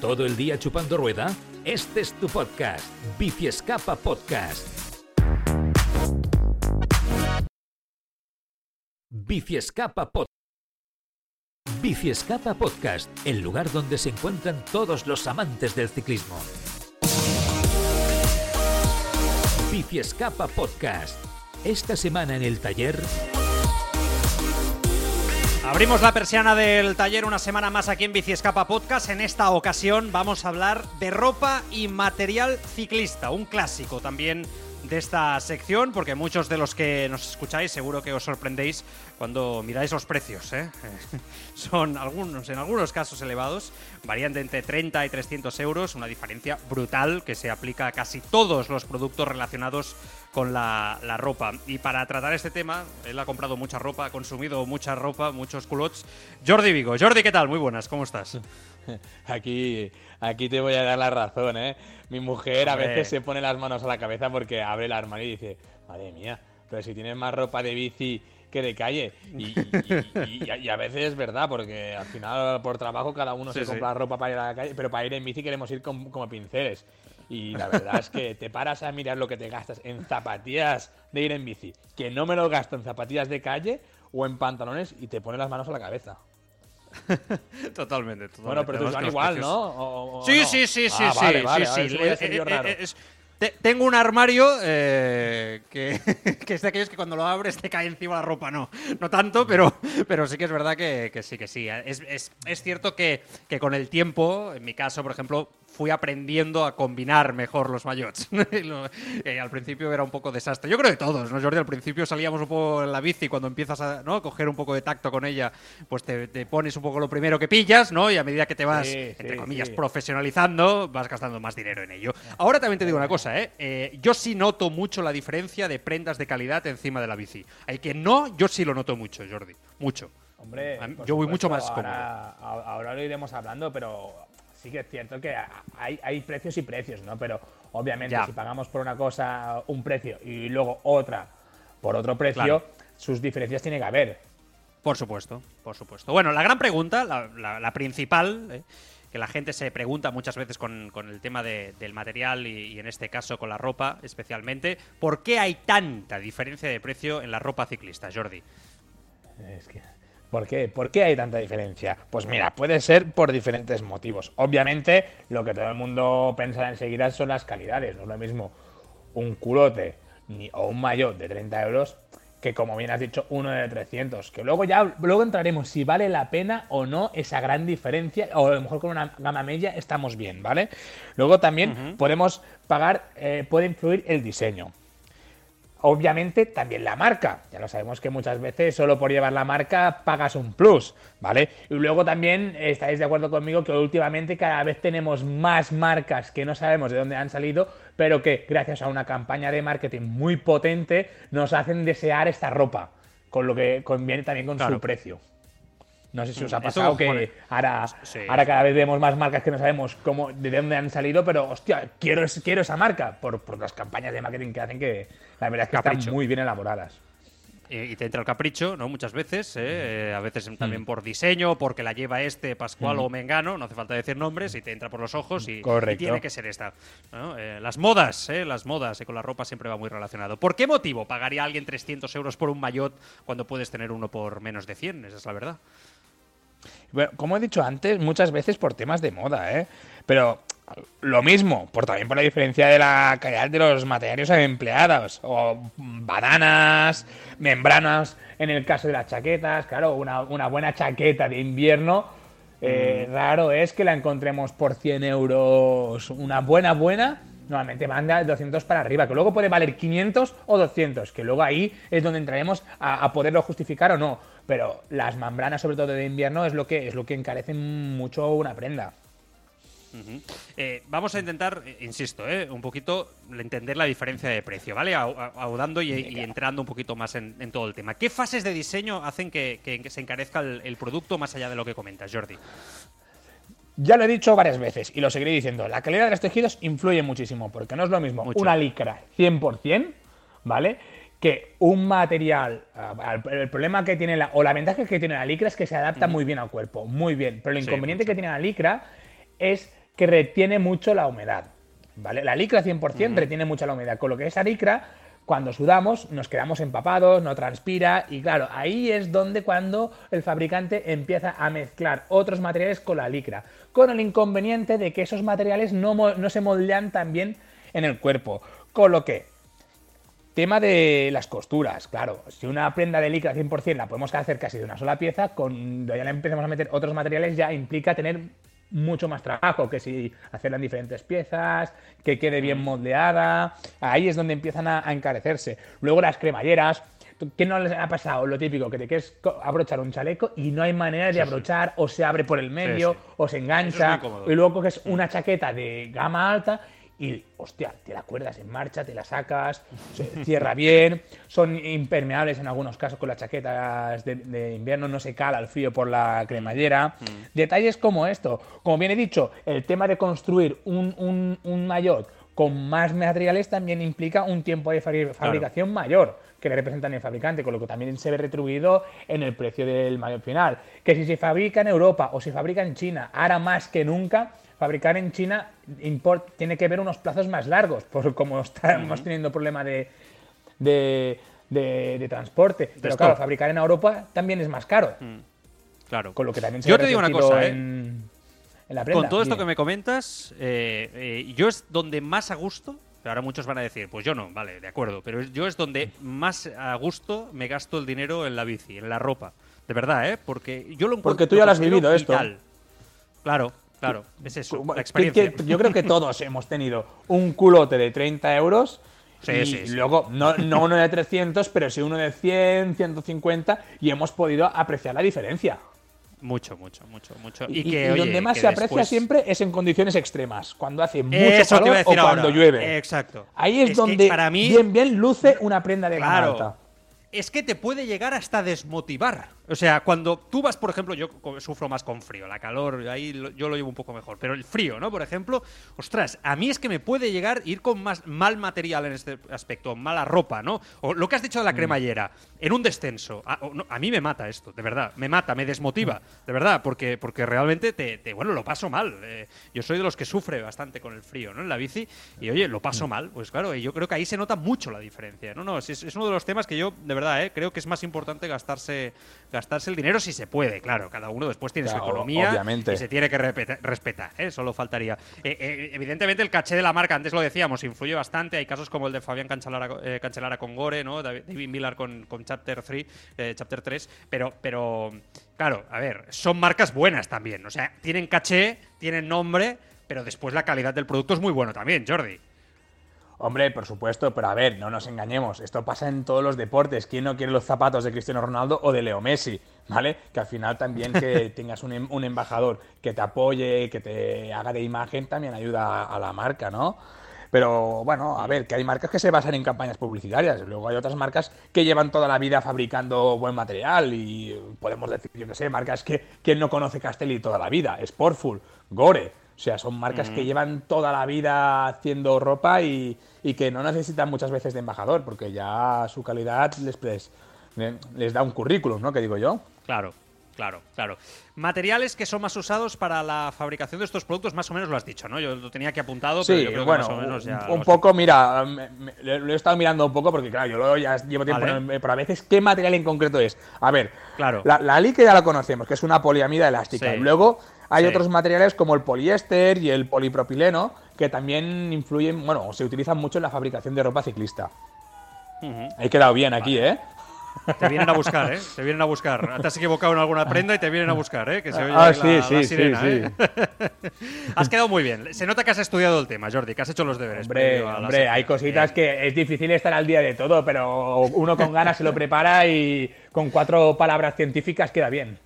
¿Todo el día chupando rueda? Este es tu podcast, Bici Escapa Podcast. Bici Escapa Podcast. Bici Escapa Podcast, el lugar donde se encuentran todos los amantes del ciclismo. Bici Escapa Podcast. Esta semana en el taller. Abrimos la persiana del taller una semana más aquí en Bici Podcast. En esta ocasión vamos a hablar de ropa y material ciclista, un clásico también de esta sección, porque muchos de los que nos escucháis seguro que os sorprendéis cuando miráis los precios. ¿eh? Son algunos, en algunos casos elevados, varían de entre 30 y 300 euros, una diferencia brutal que se aplica a casi todos los productos relacionados con la, la, ropa. Y para tratar este tema, él ha comprado mucha ropa, ha consumido mucha ropa, muchos culots. Jordi Vigo. Jordi, ¿qué tal? Muy buenas, ¿cómo estás? Aquí, aquí te voy a dar la razón, ¿eh? Mi mujer a veces se pone las manos a la cabeza porque abre el armario y dice, madre mía, pero si tienes más ropa de bici que de calle. Y, y, y, a veces es verdad, porque al final por trabajo cada uno Sí, se sí. compra ropa para ir a la calle, pero para ir en bici queremos ir con- como pinceles. Y la verdad es que te paras a mirar lo que te gastas en zapatillas de ir en bici, que no me lo gasto en zapatillas de calle o en pantalones y te pone las manos a la cabeza. Totalmente, totalmente. Bueno, pero Además van igual, ¿no? ¿O- o Sí, no? sí, sí, sí, Ah, sí, vale, sí, vale, sí. ver Eh, eh, raro. eh, es- te- tengo un armario eh, que, que es de aquellos que cuando lo abres te cae encima la ropa. No, no tanto, pero, pero sí que es verdad que, que sí, que sí. Es, es- es cierto que, que con el tiempo, en mi caso, por ejemplo, fui aprendiendo a combinar mejor los maillots. Lo- eh, al principio era un poco desastre. Yo creo que todos, ¿no, Jordi? Al principio salíamos un poco en la bici cuando empiezas a ¿no? coger un poco de tacto con ella, pues te, te pones un poco lo primero que pillas, ¿no? Y a medida que te vas, Sí, entre sí, comillas, sí. profesionalizando, vas gastando más dinero en ello. Ahora también te digo una cosa, ¿eh? Eh, Yo sí noto mucho la diferencia de prendas de calidad encima de la bici. Hay que no, yo sí lo noto mucho, Jordi. Mucho. Hombre, yo voy supuesto, mucho más ahora, a- Ahora lo iremos hablando, pero sí que es cierto que hay, hay precios y precios, ¿no? Pero obviamente Ya. si pagamos por una cosa un precio y luego otra por otro precio, Claro. sus diferencias tiene que haber. Por supuesto, por supuesto. Bueno, la gran pregunta, la, la- la principal, ¿eh? que la gente se pregunta muchas veces con, con el tema de- del material y, y en este caso con la ropa especialmente, ¿por qué hay tanta diferencia de precio en la ropa ciclista, Jordi? Es que, ¿por, qué? ¿Por qué hay tanta diferencia? Pues mira, puede ser por diferentes motivos. Obviamente, lo que todo el mundo pensará enseguida son las calidades. No es lo mismo un culote ni, o un maillot de 30 euros que, como bien has dicho, uno de 300. Que luego ya luego entraremos si vale la pena o no esa gran diferencia. O a lo mejor con una gama media estamos bien, ¿vale? Luego también podemos pagar, eh, puede influir el diseño. Obviamente también la marca. Ya lo sabemos que muchas veces solo por llevar la marca pagas un plus, ¿vale? Y luego también estáis de acuerdo conmigo que últimamente cada vez tenemos más marcas que no sabemos de dónde han salido, pero que gracias a una campaña de marketing muy potente nos hacen desear esta ropa, con lo que conviene también con Claro. su precio. No sé si os ha Mm, pasado pone- que ahora, Sí. ahora cada vez vemos más marcas que no sabemos cómo, de dónde han salido, pero hostia, quiero, quiero esa marca por, por las campañas de marketing que hacen que la verdad es que Capricho. están muy bien elaboradas. Eh, y te entra el capricho, ¿no? Muchas veces, ¿eh? Eh, a veces Mm. también por diseño, porque la lleva este Pascual o Mengano, no hace falta decir nombres, y te entra por los ojos y, tiene que ser esta. ¿no? Eh, las modas, ¿eh? Las modas, y con la ropa siempre va muy relacionado. ¿Por qué motivo pagaría alguien 300 euros por un maillot cuando puedes tener uno por menos de 100? Esa es la verdad. Bueno, como he dicho antes, muchas veces por temas de moda, ¿eh? Pero lo mismo, por también por la diferencia de la calidad de los materiales empleados, o bananas, membranas, en el caso de las chaquetas, claro, una, una buena chaqueta de invierno, eh, raro es que la encontremos por 100 euros, una buena, buena, normalmente manda 200 para arriba, que luego puede valer 500 o 200, que luego ahí es donde entraremos a, a poderlo justificar o no. Pero las membranas, sobre todo de invierno, es lo que es lo que encarecen mucho una prenda. Eh, vamos a intentar, eh, insisto, eh, un poquito entender la diferencia de precio, ¿vale? Audando y, entrando un poquito más en, todo el tema. ¿Qué fases de diseño hacen que, se encarezca el, producto más allá de lo que comentas, Jordi? Ya lo he dicho varias veces y lo seguiré diciendo. La calidad de los tejidos influye muchísimo, porque no es lo mismo una licra 100%, ¿vale? Que un material. El problema que tiene la. O la ventaja que tiene la licra es que se adapta muy bien al cuerpo, muy bien. Pero el inconveniente que tiene la licra es que retiene mucho la humedad. ¿vale? La licra 100% retiene mucho la humedad, con lo que esa licra, cuando sudamos, nos quedamos empapados, no transpira, y claro, ahí es donde cuando el fabricante empieza a mezclar otros materiales con la licra, con el inconveniente de que esos materiales no, no se moldean tan bien en el cuerpo. Con lo que, tema de las costuras, claro, si una prenda de licra 100% la podemos hacer casi de una sola pieza, cuando ya le empezamos a meter otros materiales ya implica tener mucho más trabajo que si hacerla en diferentes piezas, que quede bien moldeada. Ahí es donde empiezan a, encarecerse. Luego las cremalleras. ¿Qué no les ha pasado? Lo típico, que te quieres abrochar un chaleco y no hay manera de abrochar, o se abre por el medio, o se engancha. y luego coges una chaqueta de gama alta y, hostia, te la cuerdas en marcha, te la sacas, se cierra bien, son impermeables en algunos casos con las chaquetas de, invierno, no se cala el frío por la cremallera. Mm. Detalles como esto. Como bien he dicho, el tema de construir un, un, un maillot con más materiales también implica un tiempo de fabricación mayor que le representan el fabricante, con lo que también se ve retribuido en el precio del maillot final. Que si se fabrica en Europa o se fabrica en China, ahora más que nunca, fabricar en China import, tiene que ver unos plazos más largos, por como estamos teniendo problema de, de, transporte. Pero claro, fabricar en Europa también es más caro. Mm. Claro. Con lo que también se Yo te digo una cosa, ¿eh? en, la prenda. Con todo esto que me comentas, eh, eh, yo es donde más a gusto ahora muchos van a decir, pues yo no, vale, de acuerdo, pero yo es donde más a gusto me gasto el dinero en la bici, en la ropa. De verdad, ¿eh? Porque yo lo encuentro. Porque tú ya lo has vivido esto. Claro, Claro, es eso, la experiencia. yo creo que todos hemos tenido un culote de 30 euros Sí, y sí, luego, no, no, uno de 300, pero sí uno de 100, 150, y hemos podido apreciar la diferencia. Mucho, mucho, mucho, mucho. Y, que, donde más se aprecia siempre es en condiciones extremas, cuando hace mucho calor o cuando llueve. Exacto. Ahí es, donde para mí... bien, bien luce una prenda de claro, Es que te puede llegar hasta desmotivar. O sea, cuando tú vas, por ejemplo, yo sufro más con frío, la calor, ahí yo lo llevo un poco mejor, pero el frío, ¿no? Por ejemplo, ostras, a mí es que me puede llegar ir con más mal material en este aspecto, mala ropa, ¿no? O lo que has dicho de la mm. cremallera, en un descenso, a, mí me mata esto, de verdad, me mata, me desmotiva, mm. de verdad, porque, porque realmente te, bueno, lo paso mal. Eh, yo soy de los que sufre bastante con el frío, ¿no? En la bici, y oye, lo paso mm. mal, pues claro, y yo creo que ahí se nota mucho la diferencia, ¿no? No, es, es uno de los temas que yo, de verdad, eh, creo que es más importante gastarse gastarse el dinero si se puede, claro. Cada uno después tiene su economía y se tiene que respetar, ¿eh? solo faltaría. Eh, eh, evidentemente el caché de la marca, antes lo decíamos, influye bastante. Hay casos como el de Fabián Cancelara, con Gore, ¿no? David Miller con, Chapter 3, Chapter 3, pero, pero claro, a ver, son marcas buenas también. O sea, tienen caché, tienen nombre, pero después la calidad del producto es muy bueno también, Jordi. Hombre, por supuesto, pero a ver, no nos engañemos. Esto pasa en todos los deportes. ¿Quién no quiere los zapatos de Cristiano Ronaldo o de Leo Messi? ¿Vale? Que al final también que tengas un, un embajador que te apoye, que te haga de imagen, también ayuda a, la marca, ¿no? Pero bueno, a ver, que hay marcas que se basan en campañas publicitarias. Luego hay otras marcas que llevan toda la vida fabricando buen material. Y podemos decir, yo qué sé, marcas que quien no conoce Castelli toda la vida. Sportful, Gore. O sea, son marcas que llevan toda la vida haciendo ropa y, que no necesitan muchas veces de embajador, porque ya su calidad les, les, da un currículum, ¿no? Que digo yo. Claro, Claro, claro. Materiales que son más usados para la fabricación de estos productos, más o menos lo has dicho, ¿no? Yo lo tenía aquí apuntado, pero yo creo bueno, que más o menos ya. Un, poco, mira, lo he estado mirando un poco porque, claro, yo ya llevo tiempo, pero a veces, ¿qué material en concreto es? A ver, claro. la, la que ya la conocemos, que es una poliamida elástica. Luego hay otros materiales como el poliéster y el polipropileno que también influyen, bueno, se utilizan mucho en la fabricación de ropa ciclista. He quedado bien aquí, ¿eh? Te vienen a buscar, ¿eh? Te vienen a buscar. Te has equivocado en alguna prenda y te vienen a buscar, ¿eh? Que se oye ah, sí, sí, sí, ¿eh? has quedado muy bien. Se nota que has estudiado el tema, Jordi, que has hecho los deberes. Hombre, hombre hay cositas que es difícil estar al día de todo, pero uno con ganas se lo prepara y con cuatro palabras científicas queda bien.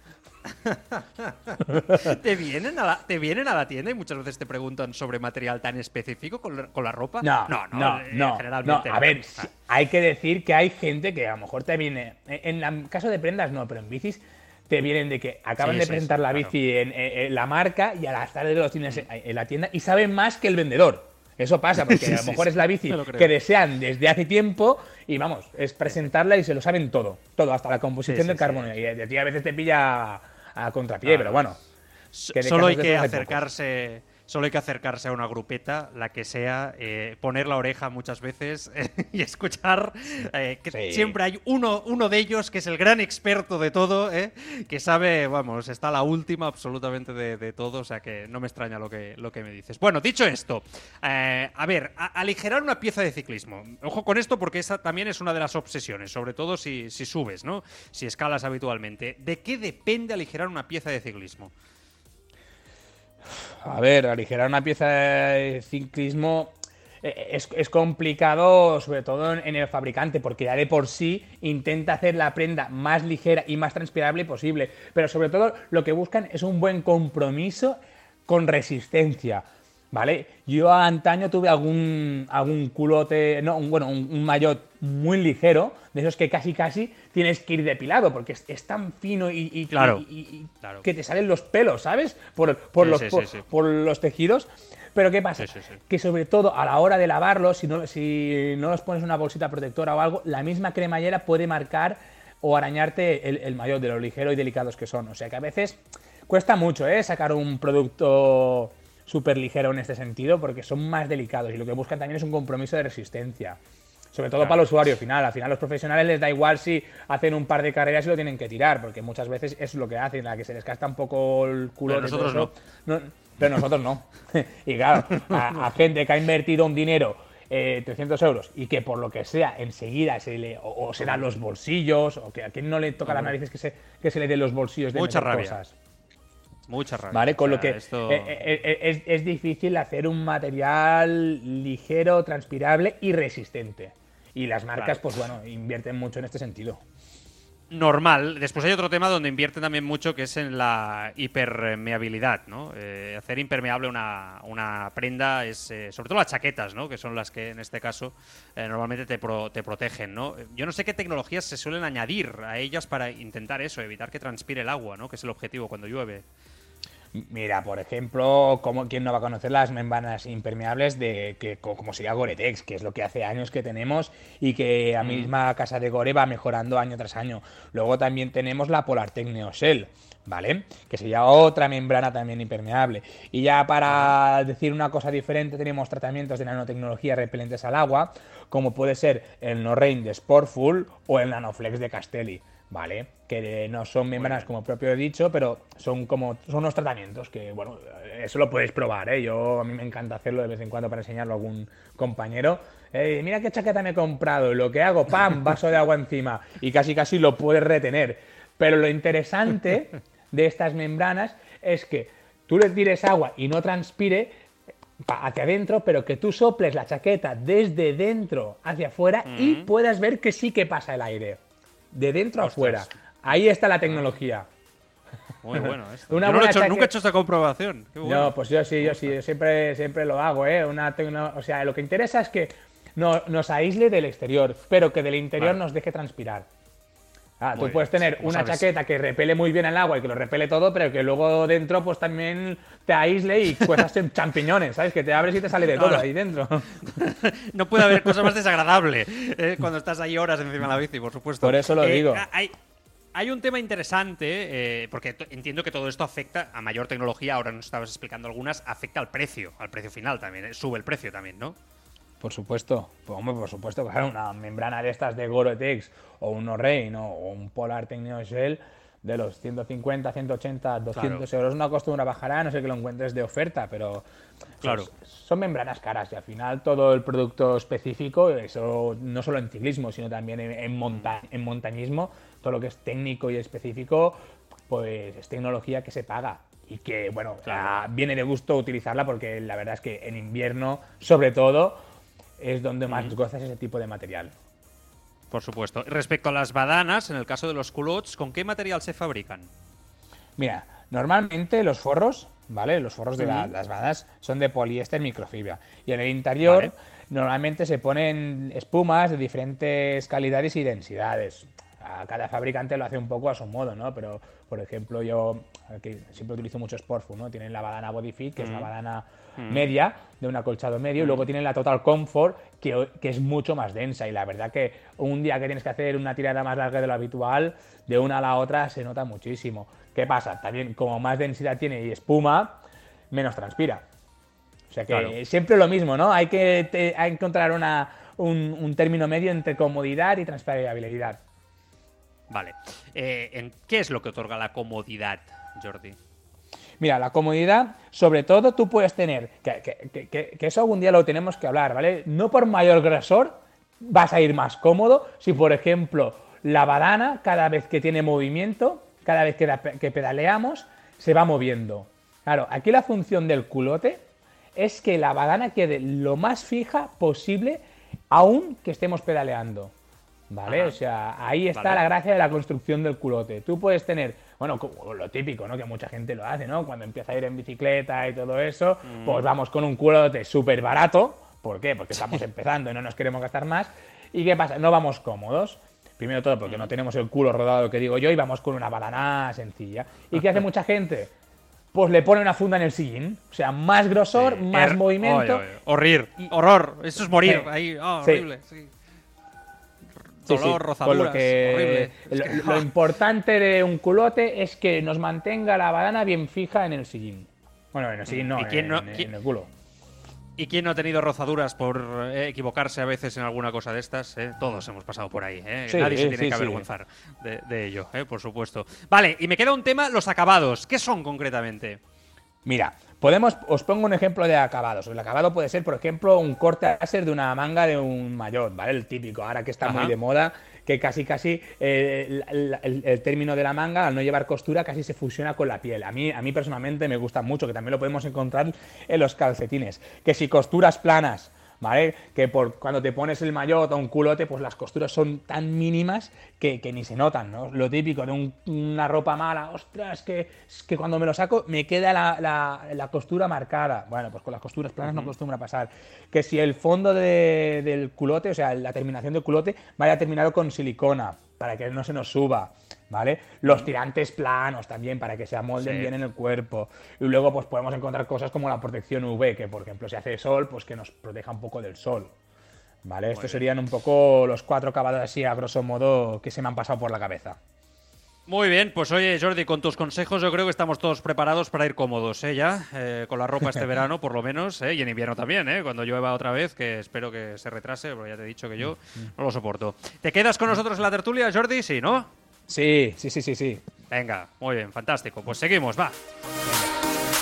¿Te, vienen a la, ¿Te vienen a la tienda y muchas veces te preguntan sobre material tan específico con la, con la ropa? No, no, no, eh, no, generalmente no. A ver, hay que decir que hay gente que a lo mejor te viene, en el caso de prendas no, pero en bicis te vienen de que acaban Sí, de sí, presentar sí, la claro. bici en, en- en la marca y a las tardes lo tienes en, en la tienda y saben más que el vendedor. Eso pasa, porque a lo mejor es la bici que desean desde hace tiempo y vamos, es presentarla y se lo saben todo, todo, hasta la composición del carbono. Y a veces te pilla a contrapié, pero bueno. Que Solo hay que acercarse. Solo hay que acercarse a una grupeta, la que sea, eh, poner la oreja muchas veces eh, y escuchar eh, que Sí. siempre hay uno, uno de ellos que es el gran experto de todo, eh, que sabe, vamos, está la última absolutamente de, de todo, o sea que no me extraña lo que, lo que me dices. Bueno, dicho esto, a ver, a- aligerar una pieza de ciclismo. Ojo con esto porque esa también es una de las obsesiones, sobre todo si, si subes, ¿no? Si escalas habitualmente. ¿De qué depende aligerar una pieza de ciclismo? A ver, aligerar una pieza de ciclismo eh, es, es complicado, sobre todo en, el fabricante, porque ya de por sí intenta hacer la prenda más ligera y más transpirable posible. Pero sobre todo lo que buscan es un buen compromiso con resistencia. ¿Vale? Yo antaño tuve algún, algún culote, no, un, bueno, un, un muy ligero, de esos que casi casi tienes que ir depilado, porque es, es tan fino y, y- Claro, y- y- y claro. que te salen los pelos, ¿sabes? Por, por Sí, los, sí, por, sí, sí. por los tejidos. Pero ¿qué pasa? Que sobre todo a la hora de lavarlos, si no, si no los pones una bolsita protectora o algo, la misma cremallera puede marcar o arañarte el, el maillot de lo ligero y delicados que son. O sea que a veces cuesta mucho ¿eh? sacar un producto súper ligero en este sentido porque son más delicados y lo que buscan también es un compromiso de resistencia. Sobre todo Claro. para el usuario final. Al final, los profesionales les da igual si hacen un par de carreras y lo tienen que tirar, porque muchas veces es lo que hacen, la que se les gasta un poco el culo. Pero nosotros no. Pero nosotros no. y claro, a, a gente que ha invertido un dinero, eh, 300 euros, y que por lo que sea, enseguida se le. O, o serán los bolsillos, o que a quien no le toca las narices que se, que se le den los bolsillos de Mucha rabia. cosas. Mucha rabia. ¿Vale? Con O lo que esto- eh, eh, eh, es, es difícil hacer un material ligero, transpirable y resistente. Y las marcas, Claro. pues bueno, invierten mucho en este sentido. normal. Después hay otro tema donde invierte también mucho que es en la hipermeabilidad, ¿no? Eh, hacer impermeable una, una prenda es, eh, sobre todo las chaquetas, ¿no? Que son las que en este caso eh, normalmente te, pro- te protegen, ¿no? Yo no sé qué tecnologías se suelen añadir a ellas para intentar eso, evitar que transpire el agua, ¿no? Que es el objetivo cuando llueve. Mira, por ejemplo, como quién no va a conocer las membranas impermeables de que co- como sería Gore-Tex, que es lo que hace años que tenemos y que a misma casa de Gore va mejorando año tras año. Luego también tenemos la Polartec Neoshell, ¿vale? Que sería otra membrana también impermeable. Y ya para decir una cosa diferente, tenemos tratamientos de nanotecnología repelentes al agua, como puede ser el Norrain de Sportful o el Nanoflex de Castelli. ¿Vale? Que no son membranas como propio he dicho, pero son como son unos tratamientos que, bueno, eso lo podéis probar, ¿eh? Yo a mí me encanta hacerlo de vez en cuando para enseñarlo a algún compañero. Eh, mira qué chaqueta me he comprado, lo que hago, ¡pam! vaso de agua encima y casi casi lo puedes retener. Pero lo interesante de estas membranas es que tú le tires agua y no transpire hacia adentro, pero que tú soples la chaqueta desde dentro hacia afuera y puedas ver que sí que pasa el aire. De dentro a afuera. Ahí está la tecnología. Muy bueno esto. Una Yo no lo he hecho- nunca he hecho esta comprobación. Qué bueno. No, pues yo sí, yo sí, yo siempre, siempre lo hago, ¿eh? Una tecno- o sea, lo que interesa es que no, nos aísle del exterior, pero que del interior Vale. nos deje transpirar. Ah, Muy tú bien, puedes tener una sabes. chaqueta que repele muy bien el agua y que lo repele todo, pero que luego dentro pues también te aísle y cuezas en champiñones, ¿sabes? Que te abres y te sale de todo no. ahí dentro. No puede haber cosa más desagradable eh, cuando estás ahí horas encima de la bici, por supuesto. Por eso lo Eh, digo. Hay, hay un tema interesante, eh, porque entiendo que todo esto afecta a mayor tecnología, ahora nos estabas explicando algunas, afecta al precio, al precio final también, eh, sube el precio también, ¿no? Por supuesto, pues, hombre, por supuesto, claro, una membrana de estas de Gore-Tex o un ¿no? o un Polar Techno Shell de los 150, 180, 200 euros no acostumbra a bajar a no sé que lo encuentres de oferta, pero Claro. son- son membranas caras y al final todo el producto específico, eso no solo en ciclismo, sino también en, en monta- en montañismo, todo lo que es técnico y específico, pues es tecnología que se paga y que, bueno, ah, viene de gusto utilizarla porque la verdad es que en invierno, sobre todo, es donde más gozas ese tipo de material. Por supuesto. Respecto a las badanas, en el caso de los culottes, ¿con qué material se fabrican? Mira, normalmente los forros, ¿vale? Los forros de la- las bananas son de poliéster microfibra. Y en el interior Vale. normalmente se ponen espumas de diferentes calidades y densidades. A cada fabricante lo hace un poco a su modo, ¿no? Pero, por ejemplo, yo aquí siempre utilizo mucho Sportfood, ¿no? Tienen la badana Bodyfit, que es una badana media, de un acolchado medio, y luego tienen la Total Comfort, que, que es mucho más densa. Y la verdad que un día que tienes que hacer una tirada más larga de lo habitual, de una a la otra se nota muchísimo. ¿Qué pasa? También, como más densidad tiene y espuma, menos transpira. O sea que Claro. siempre lo mismo, ¿no? Hay que te- hay que encontrar una, un, un término medio entre comodidad y transpirabilidad. Vale. Eh, ¿en ¿Qué es lo que otorga la comodidad, Jordi? Mira, la comodidad, sobre todo tú puedes tener, que, que- eso algún día lo tenemos que hablar, ¿vale? No por mayor grosor vas a ir más cómodo si, por ejemplo, la badana, cada vez que tiene movimiento, cada vez que, da- que pedaleamos, se va moviendo. Claro, aquí la función del culote es que la badana quede lo más fija posible, aun que estemos pedaleando. ¿Vale? Ajá. O sea, ahí está Vale. la gracia de la construcción del culote. Tú puedes tener, bueno, como lo típico, ¿no? Que mucha gente lo hace, ¿no? Cuando empieza a ir en bicicleta y todo eso, Mm. pues vamos con un culote súper barato. ¿Por qué? Porque estamos empezando y no nos queremos gastar más. ¿Y qué pasa? No vamos cómodos. Primero todo, Mm. porque no tenemos el culo rodado, que digo yo, y vamos con una badana sencilla. ¿Y qué hace mucha gente? Pues le pone una funda en el sillín. O sea, más grosor, Sí. más Er- movimiento. Oye, oye, Horrir. Horror. Eso es morir. Sí. Ahí. oh, Sí. horrible. sí. Dolor, sí, rozaduras. con lo que horrible. Lo, importante de un culote es que nos mantenga la badana bien fija en el sillín. Bueno, en el sillín no, ¿Y quién en, no- en quién- el culo. ¿Y quién no ha tenido rozaduras por eh, equivocarse a veces en alguna cosa de estas? eh? Todos hemos pasado por ahí. eh. Sí, Nadie se sí, tiene que avergonzar de, de ello, eh, por supuesto. Vale, y me queda un tema, los acabados. ¿Qué son concretamente? Mira, podemos, os pongo un ejemplo de acabados. El acabado puede ser, por ejemplo, un corte láser de una manga de un maillot, ¿vale? El típico, ahora que está Ajá. muy de moda, que casi casi eh, el, el- el término de la manga, al no llevar costura, casi se fusiona con la piel. A mí, a mí personalmente me gusta mucho, que también lo podemos encontrar en los calcetines. Que si costuras planas, ¿vale? Que por cuando te pones el maillot o un culote, pues las costuras son tan mínimas que, que ni se notan, ¿no? Lo típico de un- una ropa mala, ostras, que, es que cuando me lo saco me queda la, la- la costura marcada. Bueno, pues con las costuras planas no acostumbra pasar. Que si el fondo de- del culote, o sea, la terminación del culote, vaya terminado con silicona, para que no se nos suba. ¿Vale? Los tirantes planos también, para que se amolden Sí. bien en el cuerpo. Y luego, pues podemos encontrar cosas como la protección UV, que por ejemplo, si hace sol, pues que nos proteja un poco del sol. ¿Vale? Estos serían un poco los cuatro acabados así, a grosso modo, que se me han pasado por la cabeza. Muy bien, pues oye Jordi, con tus consejos yo creo que estamos todos preparados para ir cómodos, ¿eh? Ya, eh, con la ropa este verano por lo menos, ¿eh? Y en invierno también, ¿eh? Cuando llueva otra vez, que espero que se retrase, porque ya te he dicho que yo no lo soporto. ¿Te quedas con nosotros en la tertulia, Jordi? Sí, ¿no? Sí, sí, sí, sí, sí. Venga, muy bien, fantástico. Pues seguimos, va.